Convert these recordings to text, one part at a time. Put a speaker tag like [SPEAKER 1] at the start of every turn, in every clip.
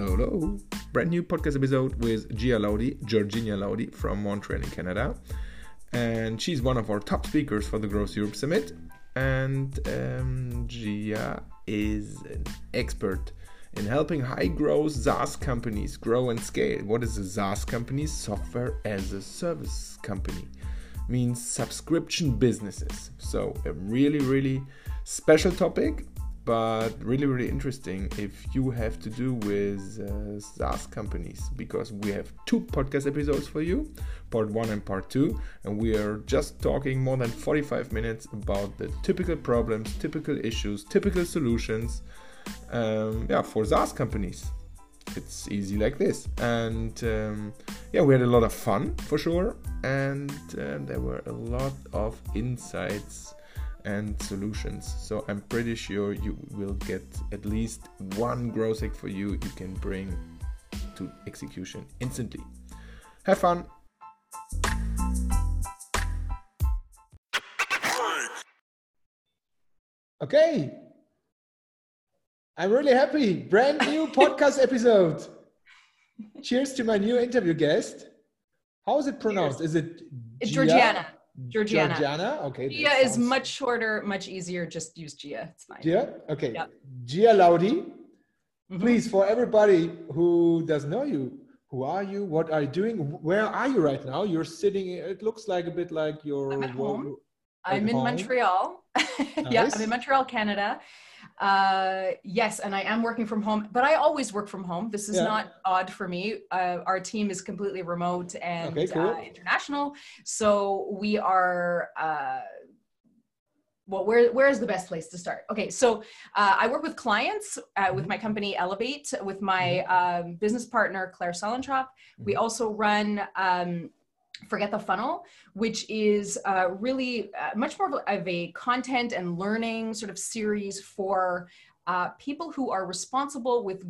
[SPEAKER 1] Hello, hello. Brand new podcast episode with Gia Laudi, Georgina Laudi from Montreal in Canada. And she's one of our top speakers for the Growth Europe Summit. And um, Gia is an expert in helping high growth SaaS companies grow and scale. What is a SaaS company? Software as a service company. Means subscription businesses. So, a really, really special topic but really really interesting if you have to do with uh, SaaS companies because we have two podcast episodes for you part 1 and part 2 and we are just talking more than 45 minutes about the typical problems typical issues typical solutions um, yeah for SaaS companies. It's easy like this. And um, yeah we had a lot of fun for sure. And uh, there were a lot of insights and solutions. So I'm pretty sure you will get at least one growth hack for you you can bring to execution instantly. Have fun! Okay, I'm really happy. Brand new podcast episode. Cheers to my new interview guest. How is it pronounced?
[SPEAKER 2] Cheers.
[SPEAKER 1] Is it Gia?
[SPEAKER 2] Georgiana. Georgiana.
[SPEAKER 1] Georgiana? Okay.
[SPEAKER 2] Gia
[SPEAKER 1] that
[SPEAKER 2] is
[SPEAKER 1] sounds-
[SPEAKER 2] much shorter, much easier. Just use Gia. It's fine.
[SPEAKER 1] Gia? Okay.
[SPEAKER 2] Yep.
[SPEAKER 1] Gia Laudi.
[SPEAKER 2] Mhm.
[SPEAKER 1] Please, for everybody who doesn't know you, who are you? What are you doing? Where are you right now? You're sitting, it looks like a bit like you're.
[SPEAKER 2] I'm at home.
[SPEAKER 1] at
[SPEAKER 2] I'm in
[SPEAKER 1] home.
[SPEAKER 2] Montreal. yeah, I'm in Montreal, Canada. Uh, yes, and I am working from home, but I always work from home. This is
[SPEAKER 1] Yeah.
[SPEAKER 2] not odd for me. Uh, our team is completely remote and
[SPEAKER 1] Okay, cool.
[SPEAKER 2] uh, international, so we are. Uh, well, where where is the best place to start? Okay, so uh, I work with clients uh, with my company Elevate, with my um, business partner Claire Suellentrop. We also run. Um, Forget the Funnel, which is uh, really uh, much more of a, content and learning sort of series for uh, people who are responsible with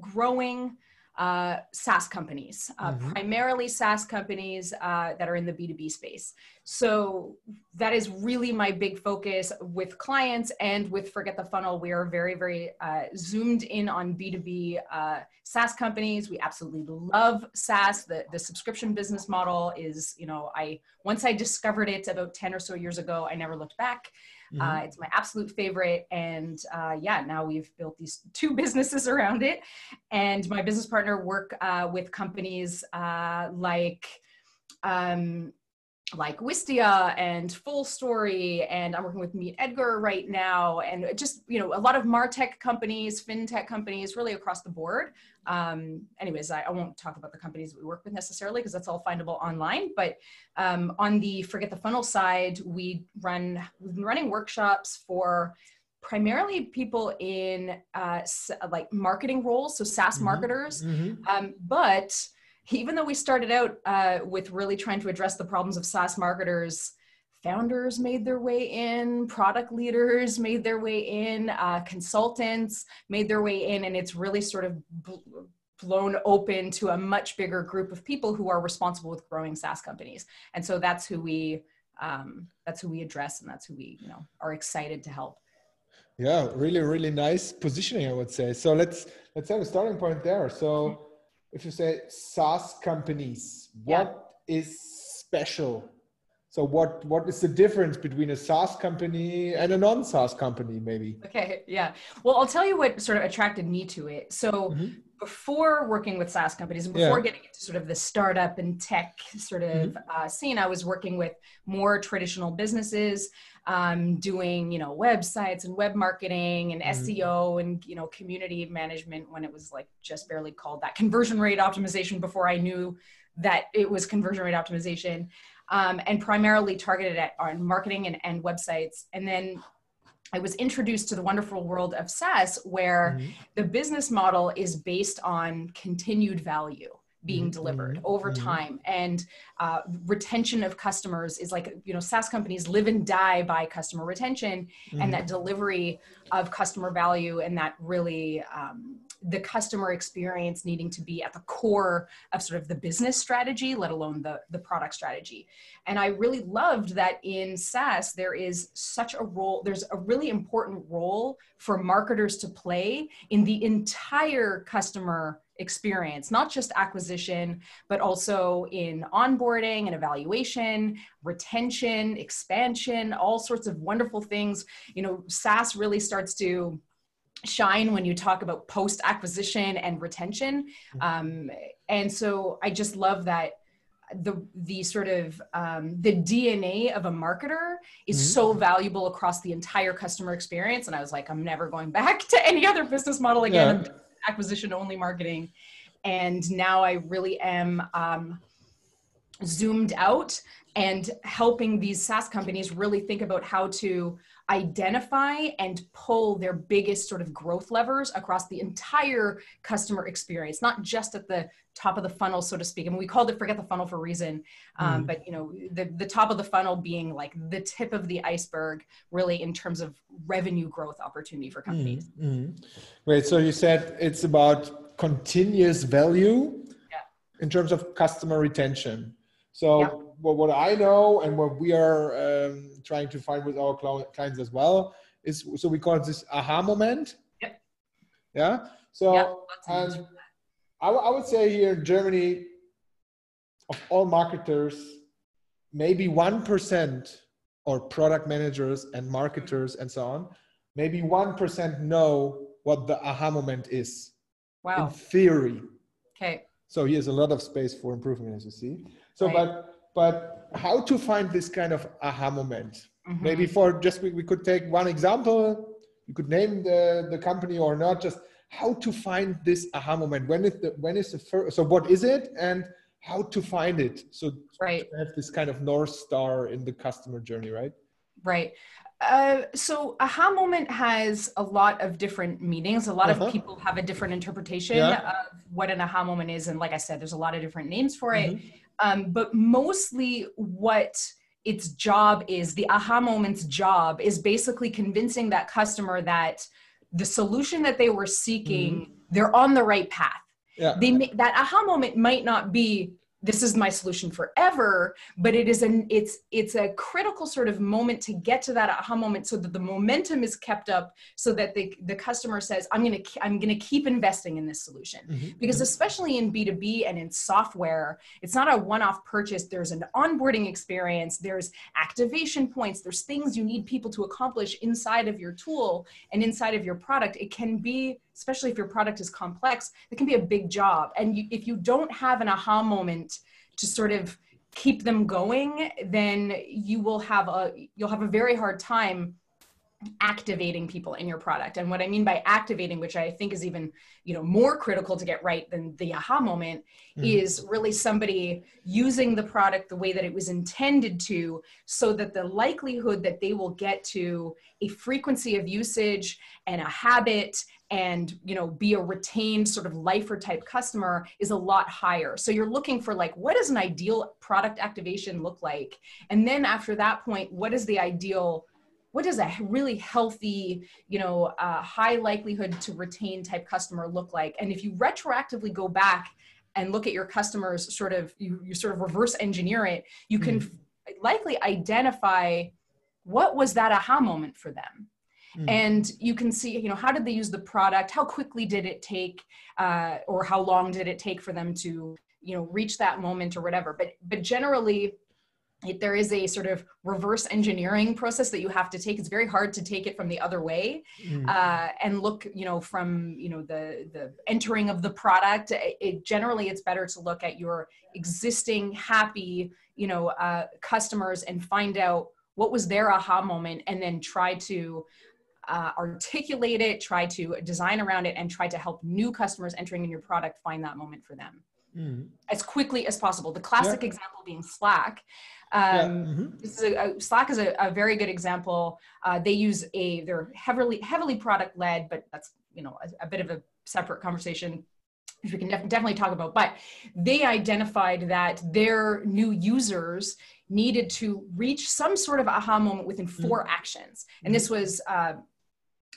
[SPEAKER 2] growing uh, SaaS companies, uh,
[SPEAKER 1] Mhm.
[SPEAKER 2] primarily SaaS companies uh, that are in the B2B space. So that is really my big focus with clients and with Forget the Funnel. We are very, very uh, zoomed in on B2B uh, SaaS companies. We absolutely love SaaS. The, the subscription business model is, you know, I once I discovered it about 10 or so years ago, I never looked back.
[SPEAKER 1] Mhm.
[SPEAKER 2] Uh, it's my absolute favorite. And uh, yeah, now we've built these two businesses around it. And my business partner work uh, with companies uh, like um, like Wistia and FullStory, and I'm working with MeetEdgar right now, and just you know a lot of Martech companies, fintech companies, really across the board. Um, anyways, I, I won't talk about the companies that we work with necessarily because that's all findable online. But um, on the Forget the Funnel side, we run we've been running workshops for primarily people in uh, like marketing roles, so SaaS
[SPEAKER 1] Mhm.
[SPEAKER 2] marketers,
[SPEAKER 1] Mhm.
[SPEAKER 2] um, but even though we started out uh, with really trying to address the problems of SaaS marketers, founders made their way in, product leaders made their way in, uh, consultants made their way in, and it's really sort of bl- blown open to a much bigger group of people who are responsible with growing SaaS companies. And so that's who we um, that's who we address, and that's who we you know are excited to help.
[SPEAKER 1] Yeah, really, really nice positioning, I would say. So let's let's have a starting point there. So if you say SaaS companies,
[SPEAKER 2] Yeah.
[SPEAKER 1] what is special? So what what is the difference between a SaaS company and a non-SaaS company, maybe?
[SPEAKER 2] Okay, yeah. Well, I'll tell you what sort of attracted me to it. So
[SPEAKER 1] Mhm.
[SPEAKER 2] before working with SaaS companies and
[SPEAKER 1] Yeah.
[SPEAKER 2] before getting into sort of the startup and tech sort of uh, scene, I was working with more traditional businesses, um, doing you know websites and web marketing and
[SPEAKER 1] Mhm.
[SPEAKER 2] SEO and you know community management when it was like just barely called that conversion rate optimization before I knew that it was conversion rate optimization, um, and primarily targeted at on marketing and, and websites, and then. I was introduced to the wonderful world of SaaS where
[SPEAKER 1] Mhm.
[SPEAKER 2] the business model is based on continued value being
[SPEAKER 1] Mhm,
[SPEAKER 2] delivered
[SPEAKER 1] mhm,
[SPEAKER 2] over
[SPEAKER 1] mhm.
[SPEAKER 2] time and uh, retention of customers is like you know saas companies live and die by customer retention and that delivery of customer value and that really um, the customer experience needing to be at the core of sort of the business strategy let alone the the product strategy and i really loved that in saas there is such a role there's a really important role for marketers to play in the entire customer experience, not just acquisition, but also in onboarding and evaluation, retention, expansion, all sorts of wonderful things. You know, SaaS really starts to shine when you talk about post acquisition and retention. Mm-hmm. Um, and so I just love that the the sort of um, the DNA of a marketer is mm-hmm. so valuable across the entire customer experience. And I was like, I'm never going back to any other business model again. Yeah. Acquisition only marketing, and now I really am um, zoomed out and helping these SaaS companies really think about how to identify and pull their biggest sort of growth levers across the entire customer experience, not just at the top of the funnel, so to speak. I mean, we called it "forget the funnel" for a reason, um, mm. but you know, the the top of the funnel being like the tip of the iceberg, really in terms of revenue growth opportunity for companies. Mm. Mm.
[SPEAKER 1] Great. So you said it's about continuous value yeah. in terms of customer retention. So. Yeah what, what I know and what we are um, trying to find with our clients as well is so we call it this aha moment.
[SPEAKER 2] Yep.
[SPEAKER 1] Yeah. So yep, and I, I would say here in Germany, of all marketers, maybe one percent or product managers and marketers and so on, maybe one percent know what the aha moment is.
[SPEAKER 2] Wow.
[SPEAKER 1] In theory.
[SPEAKER 2] Okay.
[SPEAKER 1] So here's a lot of space for improvement, as you see. So, right. but but how to find this kind of aha moment? Mm-hmm. maybe for just we, we could take one example. You could name the, the company or not. Just how to find this aha moment. When is the when is the first so what is it and how to find it? So
[SPEAKER 2] right.
[SPEAKER 1] have this kind of north star in the customer journey right?
[SPEAKER 2] Right. Uh, so aha moment has a lot of different meanings. A lot uh-huh. of people have a different interpretation yeah. of what an aha moment is. And like i said there's a lot of different names for mm-hmm. it um, but mostly what its job is, the aha moment's job is basically convincing that customer that the solution that they were seeking, mm-hmm. they're on the right path. Yeah. They that aha moment might not be this is my solution forever but it is an it's it's a critical sort of moment to get to that aha moment so that the momentum is kept up so that the, the customer says i'm going to i'm going to keep investing in this solution. Mm-hmm. because especially in b2b and in software it's not a one-off purchase. There's an onboarding experience. There's activation points. There's things you need people to accomplish inside of your tool and inside of your product. It can be especially if your product is complex, it can be a big job. And you, if you don't have an aha moment to sort of keep them going, then you will have a you'll have a very hard time activating people in your product and what i mean by activating which i think is even you know more critical to get right than the aha moment mm-hmm. is really somebody using the product the way that it was intended to so that the likelihood that they will get to a frequency of usage and a habit and you know be a retained sort of lifer type customer is a lot higher. So you're looking for like what does an ideal product activation look like? And then after that point what is the ideal what does a really healthy you know uh, high likelihood to retain type customer look like? And if you retroactively go back and look at your customers sort of you, you sort of reverse engineer it you can mm. likely identify what was that aha moment for them mm. and you can see you know how did they use the product how quickly did it take uh, or how long did it take for them to you know reach that moment or whatever but but generally it, there is a sort of reverse engineering process that you have to take it's very hard to take it from the other way mm. uh, and look you know from you know the the entering of the product it, it, generally it's better to look at your existing happy you know uh, customers and find out what was their aha moment and then try to uh, articulate it try to design around it and try to help new customers entering in your product find that moment for them mm. as quickly as possible the classic yeah. example being slack um, yeah. mm-hmm. this is a, a, Slack is a, a, very good example. Uh, they use a they're heavily heavily product led, but that's you know a, a, bit of a separate conversation which we can def- definitely talk about. But they identified that their new users needed to reach some sort of aha moment within 4 mm-hmm. actions, and this mm-hmm. was. Uh,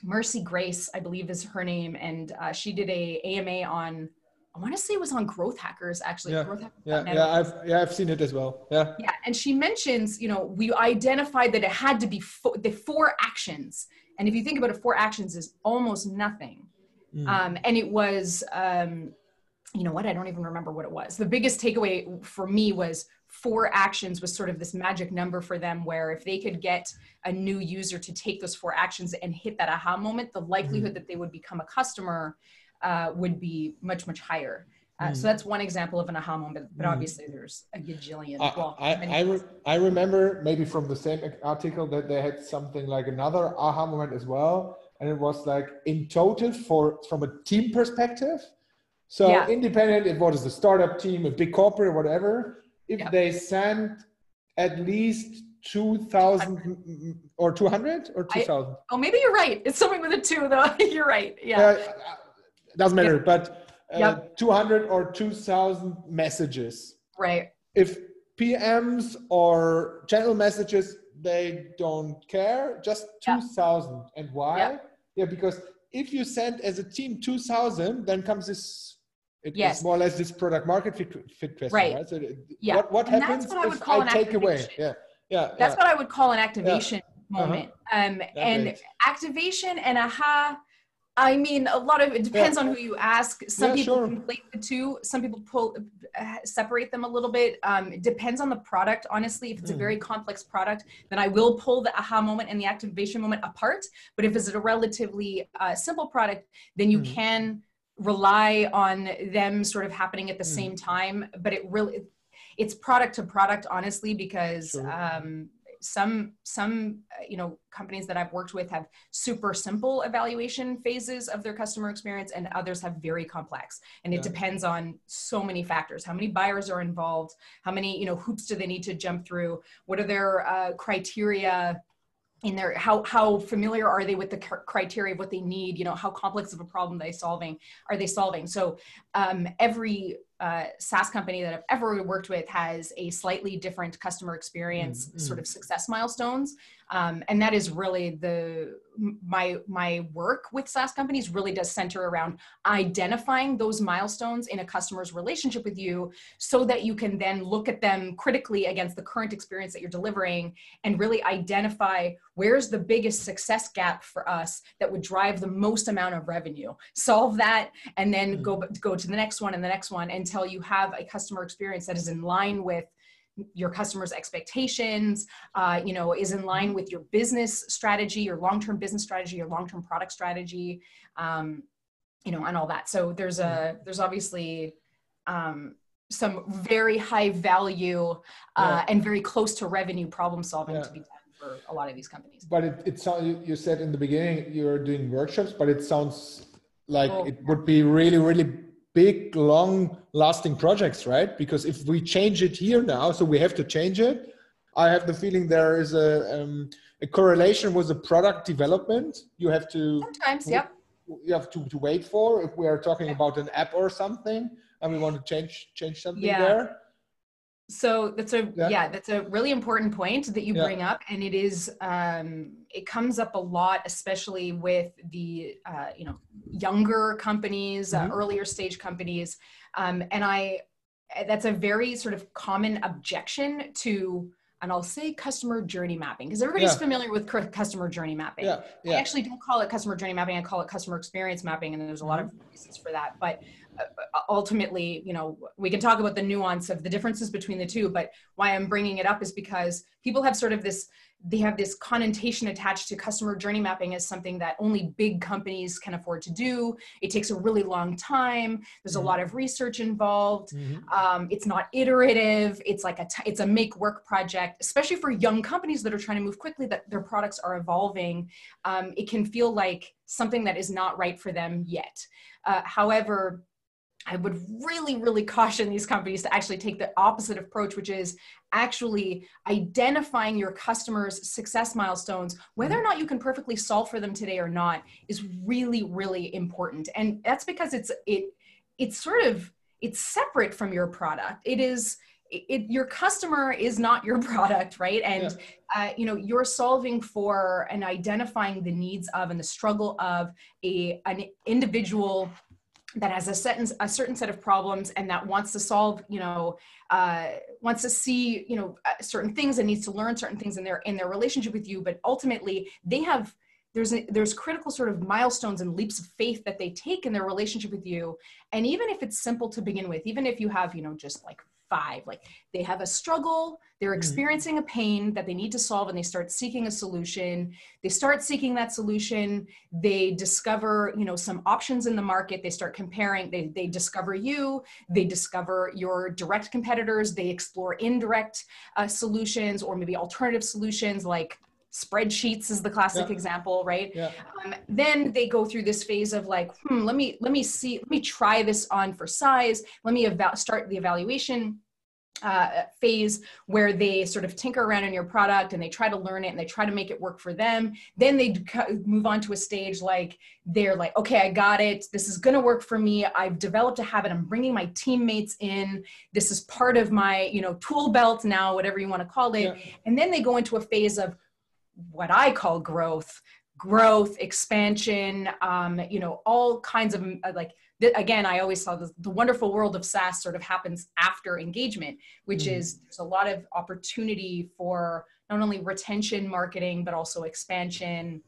[SPEAKER 2] Merci Grace, I believe is her name, and uh, she did a AMA on I want to say it was on Growth Hackers actually.
[SPEAKER 1] Yeah,
[SPEAKER 2] Growth
[SPEAKER 1] yeah, yeah, I've yeah I've seen it as well. Yeah.
[SPEAKER 2] Yeah, and she mentions you know we identified that it had to be fo- the four actions, and if you think about it, four actions is almost nothing, mm. um, and it was um, you know what i don't even remember what it was the biggest takeaway for me was four actions was sort of this magic number for them where if they could get a new user to take those four actions and hit that aha moment the likelihood mm-hmm. that they would become a customer uh, would be much much higher uh, mm. So that's one example of an aha moment, but mm. obviously there's a gajillion.
[SPEAKER 1] I, well, I, I, re- I, remember maybe from the same article that they had something like another aha moment as well, and it was like in total for from a team perspective. So yeah. independent, it was a startup team, a big corporate, whatever. If yeah. they send at least 2000 or 200 or 2000
[SPEAKER 2] oh maybe you're right it's something with a two though you're right yeah
[SPEAKER 1] uh, doesn't matter yeah. but uh, yep. 200 or 2000 messages
[SPEAKER 2] right
[SPEAKER 1] if pms or channel messages they don't care just 2000 yep. and why yep. yeah because if you send as a team 2000 then comes this it, yes. it's more or less this product market fit, fit question right, right? so
[SPEAKER 2] yeah
[SPEAKER 1] what, what
[SPEAKER 2] and
[SPEAKER 1] happens
[SPEAKER 2] that's what I would call I an take away
[SPEAKER 1] yeah yeah
[SPEAKER 2] that's yeah. what i would call an activation yeah. moment uh-huh. um and activation and aha I mean, a lot of it depends yeah. on who you ask. Some yeah, people sure. conflate the two. Some people pull uh, separate them a little bit. Um, it depends on the product. Honestly, if it's mm. a very mm. complex product, then I will pull the aha moment and the activation moment apart. But if it's a relatively uh, simple product, then you mm. can rely on them sort of happening at the mm. same time. But it really, it's product to product, honestly, because. Sure. Um, some some uh, you know companies that i've worked with have super simple evaluation phases of their customer experience and others have very complex and it depends on so many factors how many buyers are involved how many you know hoops do they need to jump through what are their uh, criteria in their how how familiar are they with the criteria of what they need? You know how complex of a problem are they solving are they solving? So um, every uh, SaaS company that I've ever worked with has a slightly different customer experience mm-hmm. sort of success milestones um, and that is really the my my work with SaaS companies really does center around identifying those milestones in a customer's relationship with you so that you can then look at them critically against the current experience that you're delivering and really identify where's the biggest success gap for us that would drive the most amount of revenue solve that and then mm-hmm. go go to the next one and the next one until you have a customer experience that is in line with your customers expectations uh, you know is in line with your business strategy your long-term business strategy your long-term product strategy um, you know and all that so there's a there's obviously um, some very high value uh, yeah. and very close to revenue problem solving yeah. to be done for a lot of these companies
[SPEAKER 1] but it, it sounds you said in the beginning you're doing workshops but it sounds like oh, it would be really really big, long lasting projects, right? Because if we change it here now, so we have to change it. I have the feeling there is a, um, a correlation with the product development. You have to
[SPEAKER 2] sometimes, yep.
[SPEAKER 1] You have to, to wait for if we are talking yeah. about an app or something, and we want to change change something yeah. there
[SPEAKER 2] so that's a yeah. yeah. that's a really important point that you yeah. bring up and it is um, it comes up a lot especially with the uh, you know younger companies uh, mm-hmm. uh, earlier stage companies um, and i that's a very sort of common objection to and I'll say customer journey mapping because everybody's yeah. familiar with customer journey mapping. Yeah. Yeah. I actually don't call it customer journey mapping. I call it customer experience mapping, and there's a lot mm-hmm. of reasons for that. But ultimately, you know, we can talk about the nuance of the differences between the two. But why I'm bringing it up is because people have sort of this they have this connotation attached to customer journey mapping as something that only big companies can afford to do. It takes a really long time. There's mm-hmm. a lot of research involved. Mm-hmm. Um, it's not iterative. It's like a t- it's a make work project, especially for young companies that are trying to move quickly. That their products are evolving. Um, it can feel like something that is not right for them yet. Uh, however, I would really, really caution these companies to actually take the opposite approach, which is actually identifying your customers' success milestones, whether or not you can perfectly solve for them today or not, is really, really important. And that's because it's it it's sort of it's separate from your product. It is it, your customer is not your product right and yeah. uh, you know you're solving for and identifying the needs of and the struggle of a an individual that has a certain a certain set of problems and that wants to solve you know uh, wants to see you know uh, certain things and needs to learn certain things in their in their relationship with you. But ultimately they have there's a, there's critical sort of milestones and leaps of faith that they take in their relationship with you. And even if it's simple to begin with even if you have you know just like five like they have a struggle they're mm-hmm. experiencing a pain that they need to solve and they start seeking a solution they start seeking that solution they discover you know some options in the market they start comparing they, they discover you they discover your direct competitors they explore indirect uh, solutions or maybe alternative solutions like spreadsheets is the classic yeah. example right yeah. um, then they go through this phase of like hmm, let me let me see let me try this on for size let me eva- start the evaluation uh, phase where they sort of tinker around in your product and they try to learn it and they try to make it work for them. Then they move on to a stage like they're like, okay, I got it. This is going to work for me. I've developed a habit. I'm bringing my teammates in. This is part of my, you know, tool belt now, whatever you want to call it. Yeah. And then they go into a phase of, what I call growth, growth, expansion, um, you know, all kinds of uh, like, th- again, I always saw the, the, wonderful world of SaaS sort of happens after engagement, which mm. is there's a lot of opportunity for not only retention marketing, but also expansion,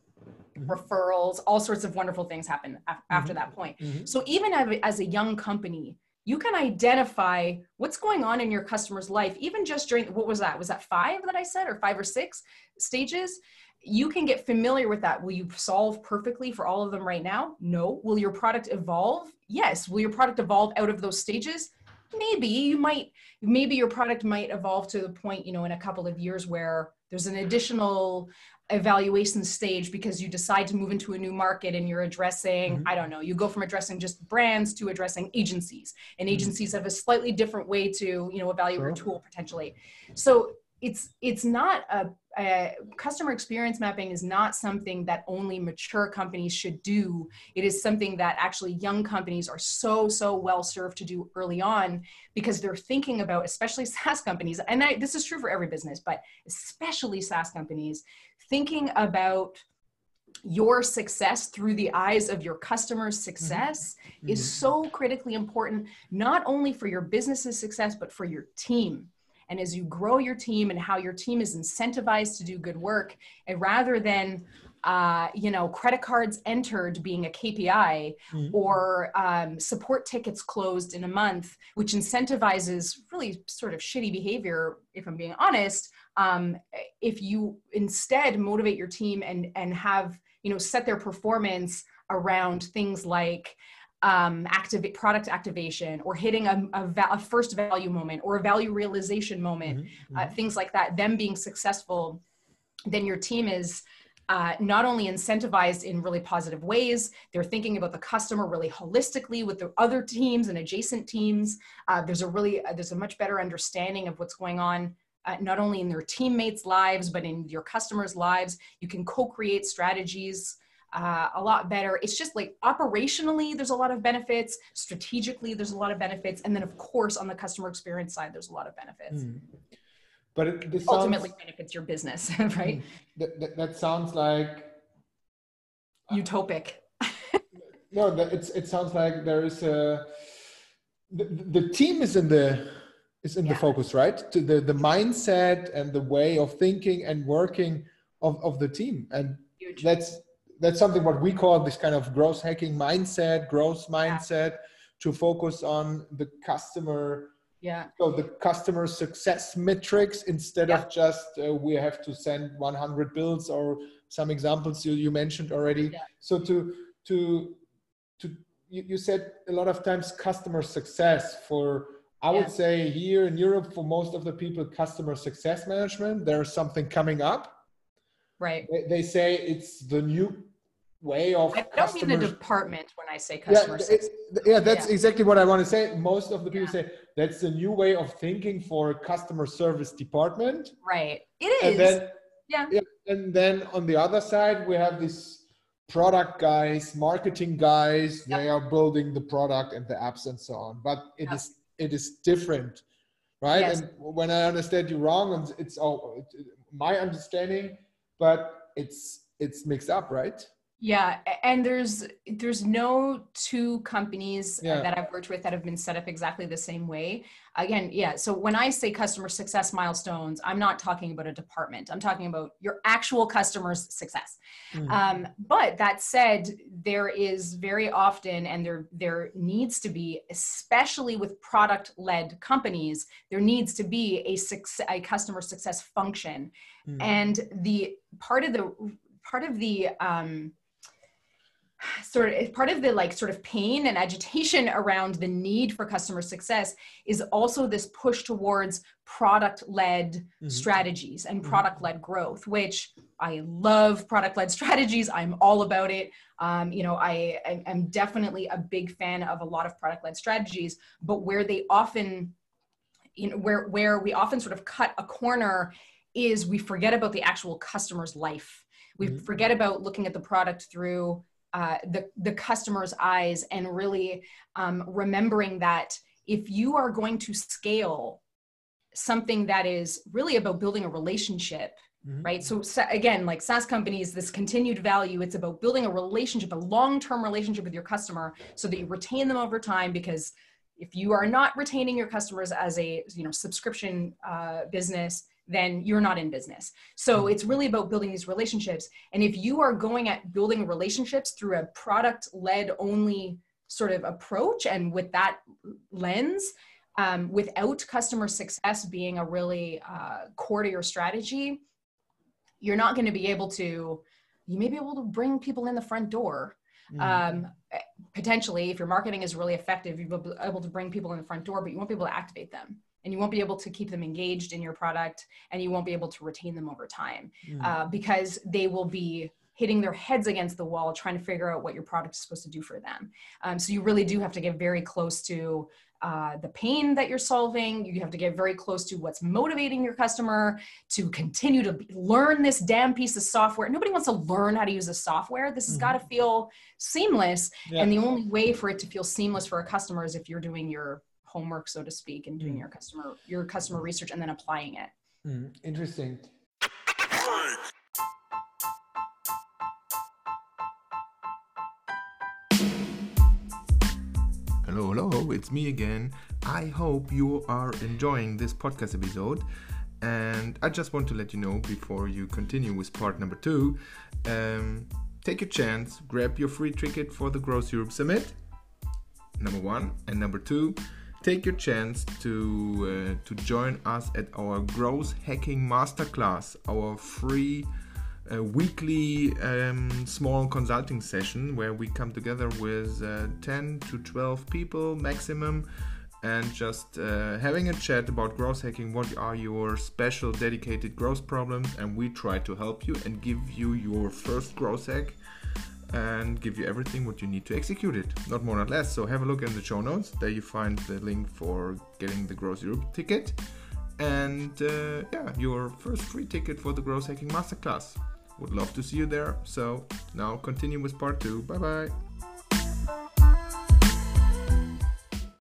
[SPEAKER 2] mm-hmm. referrals, all sorts of wonderful things happen af- mm-hmm. after that point. Mm-hmm. So even as a young company, you can identify what's going on in your customer's life even just during what was that? Was that five that i said or five or six stages? You can get familiar with that. Will you solve perfectly for all of them right now? No. Will your product evolve? Yes. Will your product evolve out of those stages? Maybe. You might maybe your product might evolve to the point you know in a couple of years where there's an additional evaluation stage because you decide to move into a new market and you're addressing mm-hmm. i don't know you go from addressing just brands to addressing agencies and mm-hmm. agencies mm-hmm. have a slightly different way to you know evaluate sure. a tool potentially so it's it's not a uh, customer experience mapping is not something that only mature companies should do. It is something that actually young companies are so, so well served to do early on because they're thinking about, especially SaaS companies, and I, this is true for every business, but especially SaaS companies, thinking about your success through the eyes of your customers' mm-hmm. success mm-hmm. is so critically important, not only for your business's success, but for your team and as you grow your team and how your team is incentivized to do good work and rather than uh, you know credit cards entered being a kpi mm-hmm. or um, support tickets closed in a month which incentivizes really sort of shitty behavior if i'm being honest um, if you instead motivate your team and and have you know set their performance around things like um, activate product activation or hitting a, a, va- a, first value moment or a value realization moment, mm-hmm. uh, mm-hmm. things like that, them being successful, then your team is uh, not only incentivized in really positive ways, they're thinking about the customer really holistically with the other teams and adjacent teams. Uh, there's a really, uh, there's a much better understanding of what's going on uh, not only in their teammates' lives, but in your customers' lives. You can co create strategies uh, a lot better. It's just like operationally, there's a lot of benefits. Strategically, there's a lot of benefits, and then of course on the customer experience side, there's a lot of benefits. Mm.
[SPEAKER 3] But it, this
[SPEAKER 2] ultimately benefits your business, right? Hmm.
[SPEAKER 3] That, that, that, sounds like
[SPEAKER 2] utopic.
[SPEAKER 3] no, it's it sounds like there is a the, the team is in the is in yeah. the focus, right? To the the mindset and the way of thinking and working of, of the team, and Huge. that's that's something what we call this kind of growth hacking mindset, growth mindset, yeah. to focus on the customer.
[SPEAKER 2] Yeah.
[SPEAKER 3] So the customer success metrics instead yeah. of just uh, we have to send 100 bills or some examples you, you mentioned already. Yeah. So to to to you, you said a lot of times customer success for I would say here in Europe for most of the people customer success management there's something coming up.
[SPEAKER 2] Right.
[SPEAKER 3] They, they say it's the new way of
[SPEAKER 2] I don't mean the department when I say customer
[SPEAKER 3] yeah, yeah that's yeah. exactly what I want to say. Most of the people yeah. say that's the new way of thinking for customer service department.
[SPEAKER 2] Right. It is.
[SPEAKER 3] And then,
[SPEAKER 2] yeah.
[SPEAKER 3] yeah. And then on the other side, we have these product guys, marketing guys. Yep. They are building the product and the apps and so on. But it yep. is it is different, right? Yes. And when I understand you wrong, it's all my understanding, but it's it's mixed up, right?
[SPEAKER 2] Yeah, and there's there's no two companies
[SPEAKER 3] Yeah.
[SPEAKER 2] that I've worked with that have been set up exactly the same way. Again, yeah. So when I say customer success milestones, I'm not talking about a department. I'm talking about your actual customers' success.
[SPEAKER 3] Mm.
[SPEAKER 2] Um, but that said, there is very often, and there there needs to be, especially with product-led companies, there needs to be a success, a customer success function,
[SPEAKER 3] Mm.
[SPEAKER 2] and the part of the part of the um, sort of part of the like sort of pain and agitation around the need for customer success is also this push towards product-led
[SPEAKER 3] Mhm.
[SPEAKER 2] strategies and
[SPEAKER 3] Mhm.
[SPEAKER 2] product-led growth which i love product-led strategies i'm all about it um, you know I, I am definitely a big fan of a lot of product-led strategies but where they often you know where where we often sort of cut a corner is we forget about the actual customer's life we
[SPEAKER 3] Mhm.
[SPEAKER 2] forget about looking at the product through uh, the the customer's eyes and really um, remembering that if you are going to scale something that is really about building a relationship
[SPEAKER 3] Mhm.
[SPEAKER 2] right so sa- again like saas companies this continued value it's about building a relationship a long-term relationship with your customer so that you retain them over time because if you are not retaining your customers as a you know subscription uh, business then you're not in business. So it's really about building these relationships. And if you are going at building relationships through a product led only sort of approach and with that lens um, without customer success being a really uh, core to your strategy you're not going to be able to you may be able to bring people in the front door.
[SPEAKER 3] Mm.
[SPEAKER 2] um, potentially if your marketing is really effective you'll be able to bring people in the front door but you won't be able to activate them and you won't be able to keep them engaged in your product and you won't be able to retain them over time
[SPEAKER 3] Mm.
[SPEAKER 2] uh, because they will be hitting their heads against the wall trying to figure out what your product is supposed to do for them. Um, so you really do have to get very close to uh, the pain that you're solving. You have to get very close to what's motivating your customer to continue to learn this damn piece of software. Nobody wants to learn how to use a software. This has got to feel seamless
[SPEAKER 3] Yeah.
[SPEAKER 2] and the only way for it to feel seamless for a customer is if you're doing your homework so to speak and doing
[SPEAKER 3] Mm.
[SPEAKER 2] your customer your customer research and then applying it
[SPEAKER 3] Mm, Interesting.
[SPEAKER 1] Hello, hello, it's me again. I hope you are enjoying this podcast episode. And I just want to let you know before you continue with part number two um, take a chance, grab your free ticket for the Growth Europe Summit. Number one. And number two, take your chance to, uh, to join us at our Growth Hacking Masterclass, our free a weekly um, small consulting session where we come together with uh, 10 to 12 people maximum and just uh, having a chat about growth hacking. What are your special dedicated growth problems? And we try to help you and give you your first growth hack and give you everything what you need to execute it not more not less so have a look in the show notes there you find the link for getting the growth europe ticket and uh, yeah your first free ticket for the growth hacking masterclass would love to see you there. So now continue with part two. Bye bye.